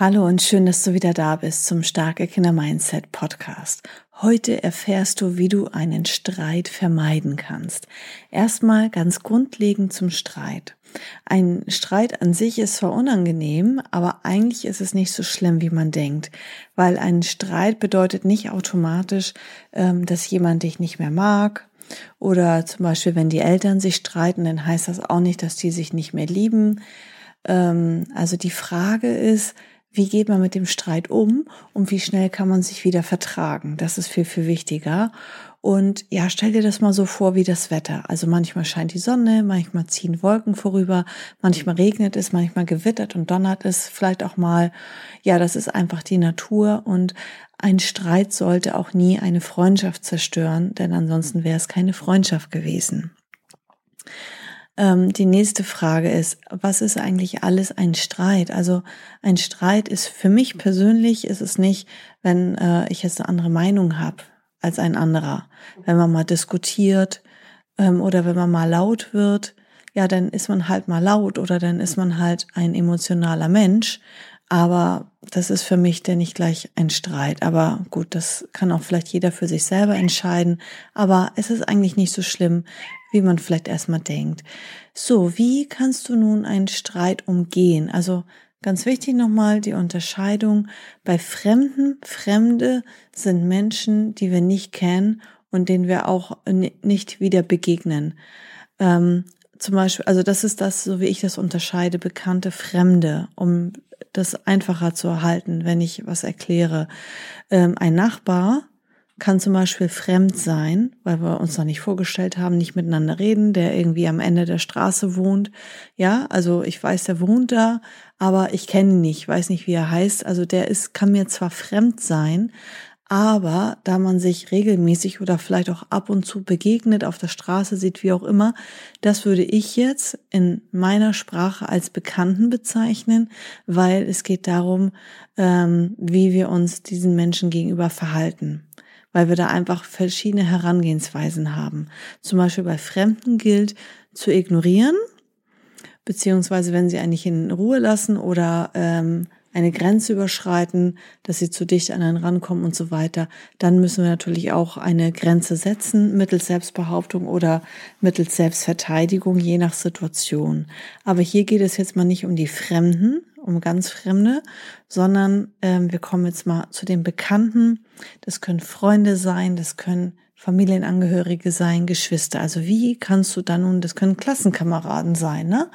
Hallo und schön, dass du wieder da bist zum Starke Kinder Mindset Podcast. Heute erfährst du, wie du einen Streit vermeiden kannst. Erstmal ganz grundlegend zum Streit. Ein Streit an sich ist zwar unangenehm, aber eigentlich ist es nicht so schlimm, wie man denkt, weil ein Streit bedeutet nicht automatisch, ähm, dass jemand dich nicht mehr mag. Oder zum Beispiel, wenn die Eltern sich streiten, dann heißt das auch nicht, dass die sich nicht mehr lieben. Ähm, also die Frage ist, wie geht man mit dem Streit um und wie schnell kann man sich wieder vertragen. Das ist viel, viel wichtiger. Und ja, stell dir das mal so vor wie das Wetter. Also manchmal scheint die Sonne, manchmal ziehen Wolken vorüber, manchmal regnet es, manchmal gewittert und donnert es, vielleicht auch mal. Ja, das ist einfach die Natur und ein Streit sollte auch nie eine Freundschaft zerstören, denn ansonsten wäre es keine Freundschaft gewesen. Ähm, die nächste Frage ist, was ist eigentlich alles ein Streit? Also ein Streit ist für mich persönlich ist es nicht, wenn äh, ich jetzt eine andere Meinung habe als ein anderer. Wenn man mal diskutiert ähm, oder wenn man mal laut wird, ja, dann ist man halt mal laut oder dann ist man halt ein emotionaler Mensch. Aber das ist für mich denn nicht gleich ein Streit. Aber gut, das kann auch vielleicht jeder für sich selber entscheiden. Aber es ist eigentlich nicht so schlimm, wie man vielleicht erstmal denkt. So, wie kannst du nun einen Streit umgehen? Also ganz wichtig nochmal die Unterscheidung bei Fremden. Fremde sind Menschen, die wir nicht kennen und denen wir auch nicht wieder begegnen. Ähm, zum Beispiel, also das ist das, so wie ich das unterscheide, bekannte Fremde, um das einfacher zu erhalten, wenn ich was erkläre. Ähm, ein Nachbar kann zum Beispiel fremd sein, weil wir uns noch nicht vorgestellt haben, nicht miteinander reden, der irgendwie am Ende der Straße wohnt. Ja, also ich weiß, der wohnt da, aber ich kenne ihn nicht, weiß nicht, wie er heißt. Also der ist, kann mir zwar fremd sein, aber da man sich regelmäßig oder vielleicht auch ab und zu begegnet, auf der Straße sieht, wie auch immer, das würde ich jetzt in meiner Sprache als Bekannten bezeichnen, weil es geht darum, ähm, wie wir uns diesen Menschen gegenüber verhalten weil wir da einfach verschiedene Herangehensweisen haben. Zum Beispiel bei Fremden gilt zu ignorieren, beziehungsweise wenn sie eigentlich in Ruhe lassen oder ähm, eine Grenze überschreiten, dass sie zu dicht an einen rankommen und so weiter, dann müssen wir natürlich auch eine Grenze setzen mittels Selbstbehauptung oder mittels Selbstverteidigung, je nach Situation. Aber hier geht es jetzt mal nicht um die Fremden, um ganz Fremde, sondern ähm, wir kommen jetzt mal zu den Bekannten. Das können Freunde sein, das können Familienangehörige sein, Geschwister. Also wie kannst du da nun, das können Klassenkameraden sein, ne?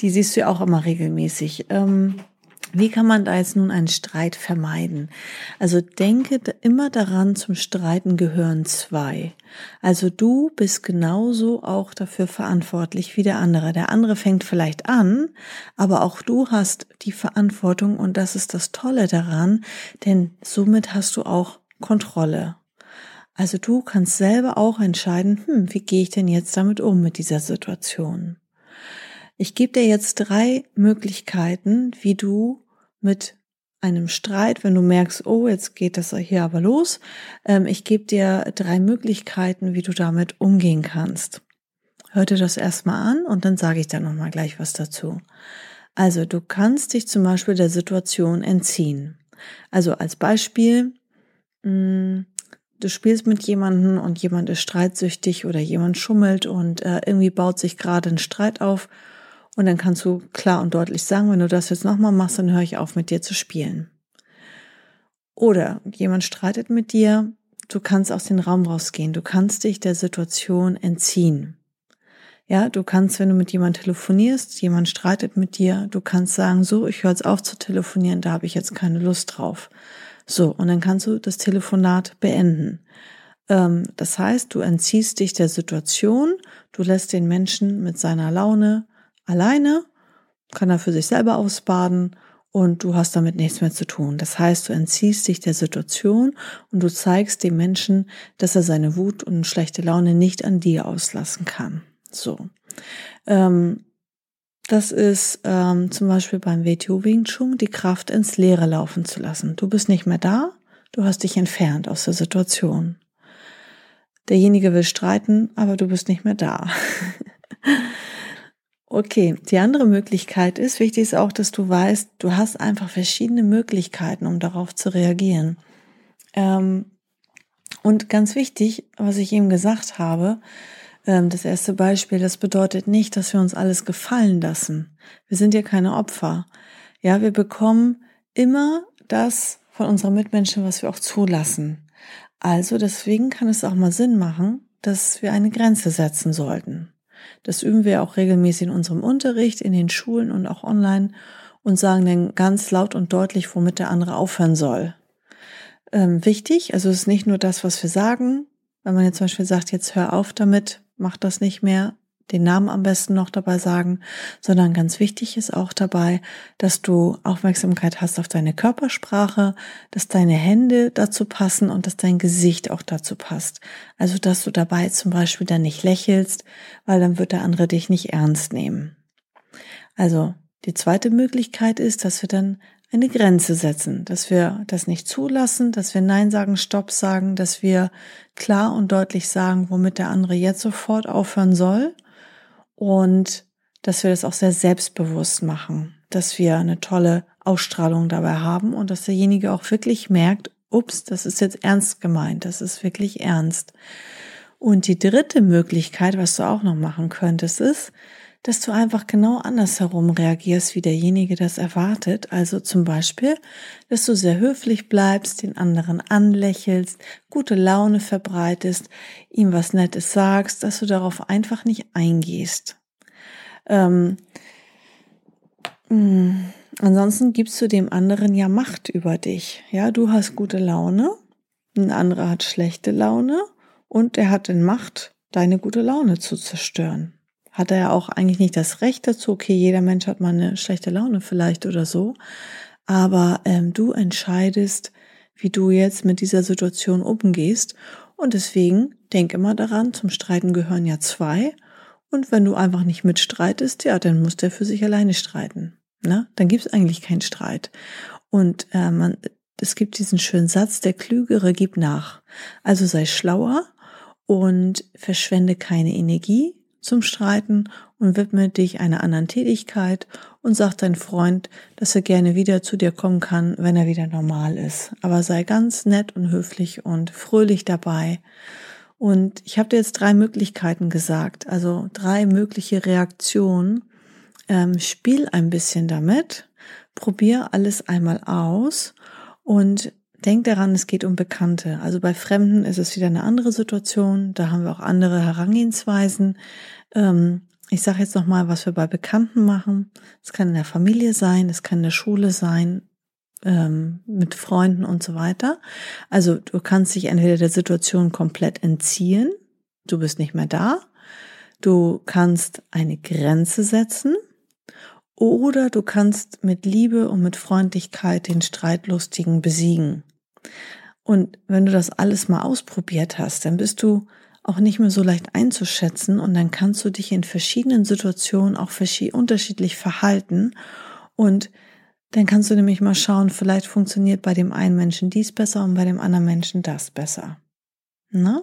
Die siehst du ja auch immer regelmäßig. Ähm, wie kann man da jetzt nun einen Streit vermeiden? Also denke immer daran, zum Streiten gehören zwei. Also du bist genauso auch dafür verantwortlich wie der andere. Der andere fängt vielleicht an, aber auch du hast die Verantwortung und das ist das Tolle daran, denn somit hast du auch Kontrolle. Also du kannst selber auch entscheiden, hm, wie gehe ich denn jetzt damit um mit dieser Situation? Ich gebe dir jetzt drei Möglichkeiten, wie du mit einem Streit, wenn du merkst, oh, jetzt geht das hier aber los. Ähm, ich gebe dir drei Möglichkeiten, wie du damit umgehen kannst. Hör dir das erstmal an und dann sage ich da nochmal gleich was dazu. Also du kannst dich zum Beispiel der Situation entziehen. Also als Beispiel, mh, mm, du spielst mit jemandem und jemand ist streitsüchtig oder jemand schummelt und äh, irgendwie baut sich gerade ein Streit auf und dann kannst du klar und deutlich sagen, wenn du das jetzt nochmal machst, dann höre ich auf, mit dir zu spielen. Oder jemand streitet mit dir, du kannst aus dem Raum rausgehen, du kannst dich der Situation entziehen. Ja, du kannst, wenn du mit jemand telefonierst, jemand streitet mit dir, du kannst sagen, so, ich höre jetzt auf zu telefonieren, da habe ich jetzt keine Lust drauf. So, und dann kannst du das Telefonat beenden. Ähm, das heißt, du entziehst dich der Situation, du lässt den Menschen mit seiner Laune, alleine, kann er für sich selber ausbaden und du hast damit nichts mehr zu tun. Das heißt, du entziehst dich der Situation und du zeigst dem Menschen, dass er seine Wut und schlechte Laune nicht an dir auslassen kann. So. Ähm, das ist ähm, zum Beispiel beim WTO Wing Chun die Kraft ins Leere laufen zu lassen. Du bist nicht mehr da, du hast dich entfernt aus der Situation. Derjenige will streiten, aber du bist nicht mehr da. Okay, die andere Möglichkeit ist, wichtig ist auch, dass du weißt, du hast einfach verschiedene Möglichkeiten, um darauf zu reagieren. Ähm, und ganz wichtig, was ich eben gesagt habe, ähm, das erste Beispiel, das bedeutet nicht, dass wir uns alles gefallen lassen. Wir sind ja keine Opfer. Ja, wir bekommen immer das von unseren Mitmenschen, was wir auch zulassen. Also deswegen kann es auch mal Sinn machen, dass wir eine Grenze setzen sollten. Das üben wir auch regelmäßig in unserem Unterricht, in den Schulen und auch online und sagen dann ganz laut und deutlich, womit der andere aufhören soll. Ähm, wichtig, also es ist nicht nur das, was wir sagen. Wenn man jetzt zum Beispiel sagt, jetzt hör auf damit, mach das nicht mehr, den Namen am besten noch dabei sagen, sondern ganz wichtig ist auch dabei, dass du Aufmerksamkeit hast auf deine Körpersprache, dass deine Hände dazu passen und dass dein Gesicht auch dazu passt. Also, dass du dabei zum Beispiel dann nicht lächelst, weil dann wird der andere dich nicht ernst nehmen. Also, die zweite Möglichkeit ist, dass wir dann eine Grenze setzen, dass wir das nicht zulassen, dass wir Nein sagen, Stopp sagen, dass wir klar und deutlich sagen, womit der andere jetzt sofort aufhören soll und dass wir das auch sehr selbstbewusst machen, dass wir eine tolle Ausstrahlung dabei haben und dass derjenige auch wirklich merkt, ups, das ist jetzt ernst gemeint, das ist wirklich ernst. Und die dritte Möglichkeit, was du auch noch machen könntest, ist, dass du einfach genau andersherum reagierst, wie derjenige das erwartet. Also zum Beispiel, dass du sehr höflich bleibst, den anderen anlächelst, gute Laune verbreitest, ihm was Nettes sagst, dass du darauf einfach nicht eingehst. Ähm, mh, hm, ansonsten gibst du dem anderen ja Macht über dich. Ja, du hast gute Laune, ein anderer hat schlechte Laune und er hat in Macht, deine gute Laune zu zerstören hat er ja auch eigentlich nicht das Recht dazu. Okay, jeder Mensch hat mal eine schlechte Laune vielleicht oder so. Aber ähm, du entscheidest, wie du jetzt mit dieser Situation umgehst. Und deswegen denk immer daran, zum Streiten gehören ja zwei. Und wenn du einfach nicht mitstreitest, ja, dann muss der für sich alleine streiten. Ne? Dann gibt es eigentlich keinen Streit. Und äh, man, es gibt diesen schönen Satz, der Klügere gibt nach. Also sei schlauer und verschwende keine Energie, zum Streiten und widme dich einer anderen Tätigkeit und sag dein Freund, dass er gerne wieder zu dir kommen kann, wenn er wieder normal ist. Aber sei ganz nett und höflich und fröhlich dabei. Und ich habe dir jetzt drei Möglichkeiten gesagt, also drei mögliche Reaktionen. Ähm, spiel ein bisschen damit, probier alles einmal aus und Denk daran, es geht um Bekannte. Also bei Fremden ist es wieder eine andere Situation. Da haben wir auch andere Herangehensweisen. Ähm, ich sage jetzt noch mal, was wir bei Bekannten machen. Es kann in der Familie sein, es kann in der Schule sein, ähm, mit Freunden und so weiter. Also du kannst dich entweder der Situation komplett entziehen. Du bist nicht mehr da. Du kannst eine Grenze setzen oder du kannst mit Liebe und mit Freundlichkeit den Streitlustigen besiegen. Und wenn du das alles mal ausprobiert hast, dann bist du auch nicht mehr so leicht einzuschätzen und dann kannst du dich in verschiedenen Situationen auch unterschiedlich verhalten und dann kannst du nämlich mal schauen, vielleicht funktioniert bei dem einen Menschen dies besser und bei dem anderen Menschen das besser. Na?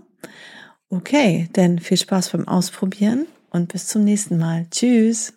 Okay, dann viel Spaß beim Ausprobieren und bis zum nächsten Mal. Tschüss!